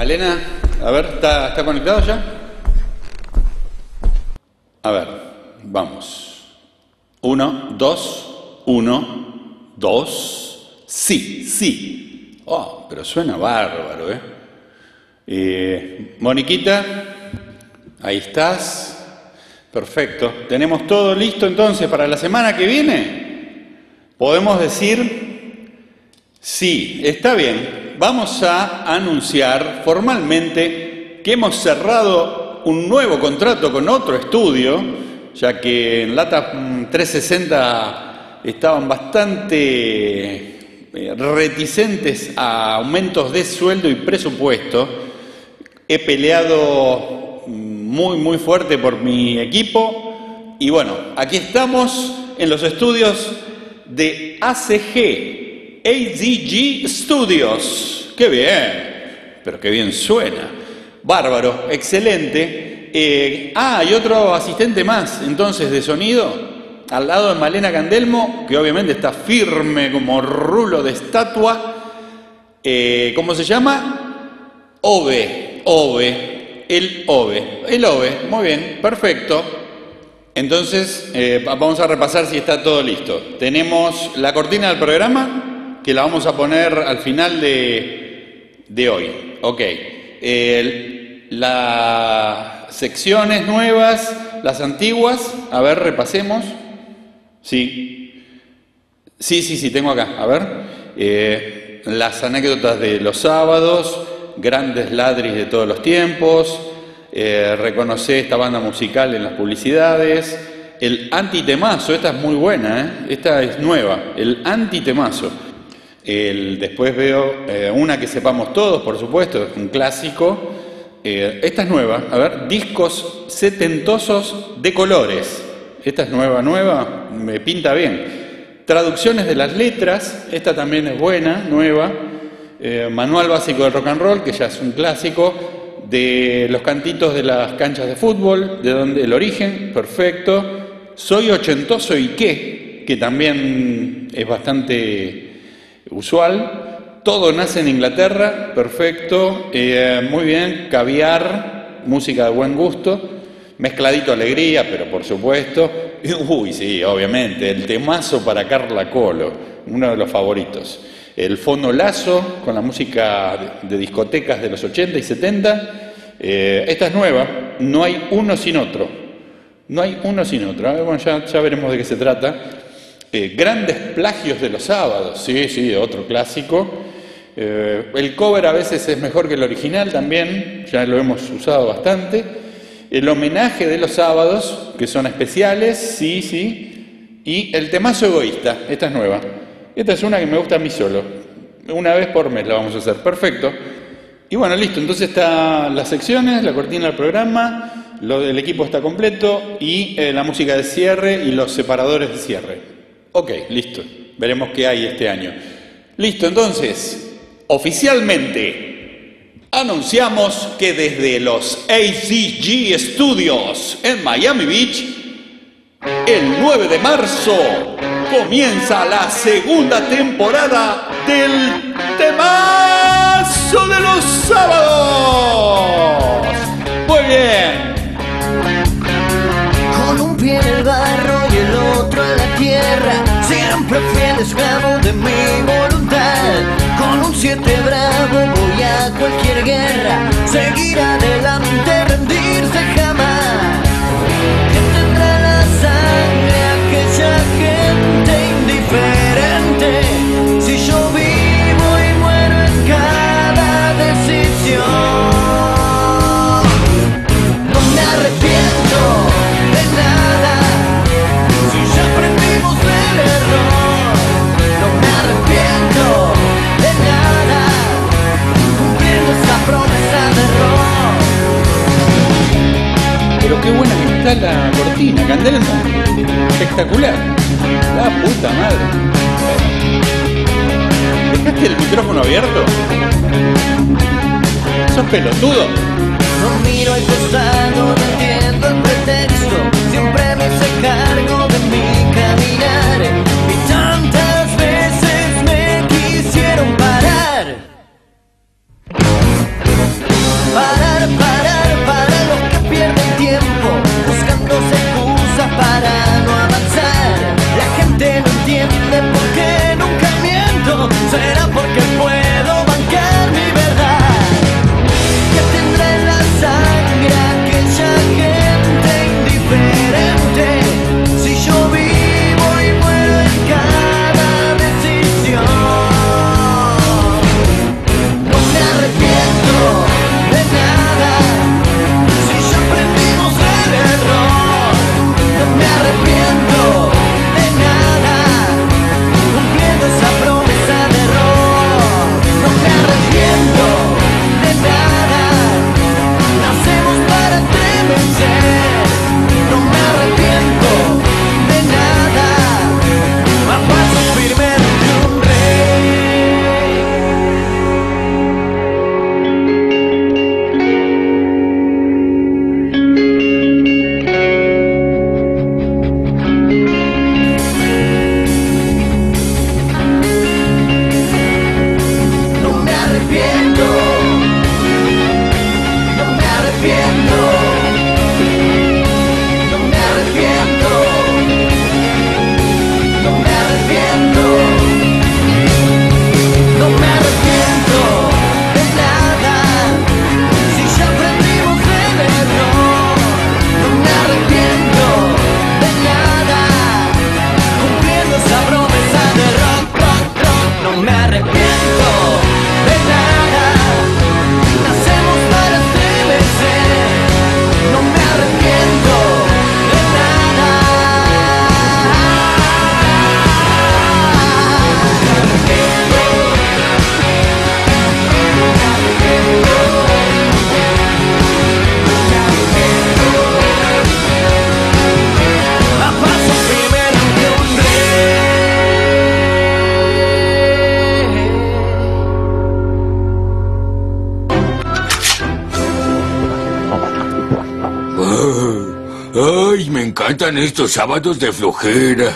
Malena, a ver, ¿está, conectado ya? A ver, vamos. Uno, dos, uno, dos. Sí, sí. Oh, pero suena bárbaro, ¿eh? eh Moniquita, ahí estás. Perfecto. ¿Tenemos todo listo entonces para la semana que viene? Podemos decir, sí, está bien. Vamos a anunciar formalmente que hemos cerrado un nuevo contrato con otro estudio, ya que en Lata 360 estaban bastante eh, reticentes a aumentos de sueldo y presupuesto. He peleado muy, muy fuerte por mi equipo. Y bueno, aquí estamos en los estudios de ACG, AZG Studios. ¡Qué bien! Pero qué bien suena. Bárbaro, excelente. Eh, ah, y otro asistente más, entonces, de sonido, al lado de Malena Candelmo, que obviamente está firme como rulo de estatua. Eh, ¿Cómo se llama? Ove, Ove el OVE. El OVE, muy bien, perfecto. Entonces, eh, vamos a repasar si está todo listo. Tenemos la cortina del programa, que la vamos a poner al final de, de hoy. Ok. las secciones nuevas, las antiguas, a ver, repasemos. Sí. Sí, sí, sí, tengo acá. A ver. Eh, las anécdotas de los sábados, grandes ladris de todos los tiempos, eh, reconocer esta banda musical en las publicidades, el antitemazo, esta es muy buena, ¿eh? esta es nueva, el antitemazo. El, después veo eh, una que sepamos todos, por supuesto, es un clásico. Eh, esta es nueva, a ver, discos setentosos de colores. Esta es nueva, nueva, me pinta bien. Traducciones de las letras, esta también es buena, nueva. Eh, manual básico del rock and roll, que ya es un clásico, de los cantitos de las canchas de fútbol, de donde el origen, perfecto. Soy ochentoso y qué, que también es bastante usual. Todo nace en Inglaterra, perfecto, eh, muy bien, caviar, música de buen gusto, mezcladito alegría, pero por supuesto, uy, sí, obviamente, el temazo para Carla Colo, uno de los favoritos el fondo lazo con la música de, discotecas de los 80 y 70. Eh, esta es nueva, no hay uno sin otro. No hay uno sin otro. Bueno, ya, ya veremos de qué se trata. Eh, grandes plagios de los sábados, sí, sí, otro clásico. Eh, el cover a veces es mejor que el original también, ya lo hemos usado bastante. El homenaje de los sábados, que son especiales, sí, sí. Y el temazo egoísta, esta es nueva. Esta es una que me gusta a mí solo. Una vez por mes la vamos a hacer. Perfecto. Y bueno, listo. Entonces están las secciones, la cortina del programa, lo del equipo está completo y eh, la música de cierre y los separadores de cierre. Ok, listo. Veremos qué hay este año. Listo, entonces, oficialmente anunciamos que desde los ACG Studios en Miami Beach, el 9 de marzo comienza la segunda temporada del temazo de los sábados. Siempre fiel esclavo de mi voluntad. Con un siete bravo voy a cualquier guerra, seguir adelante, rendirse jamás. Está la cortina, Candelmo. Espectacular. La puta madre. ¿Dejaste el micrófono abierto? ¿Sos pelotudo? No miro al costado, encantan estos sábados de flojera.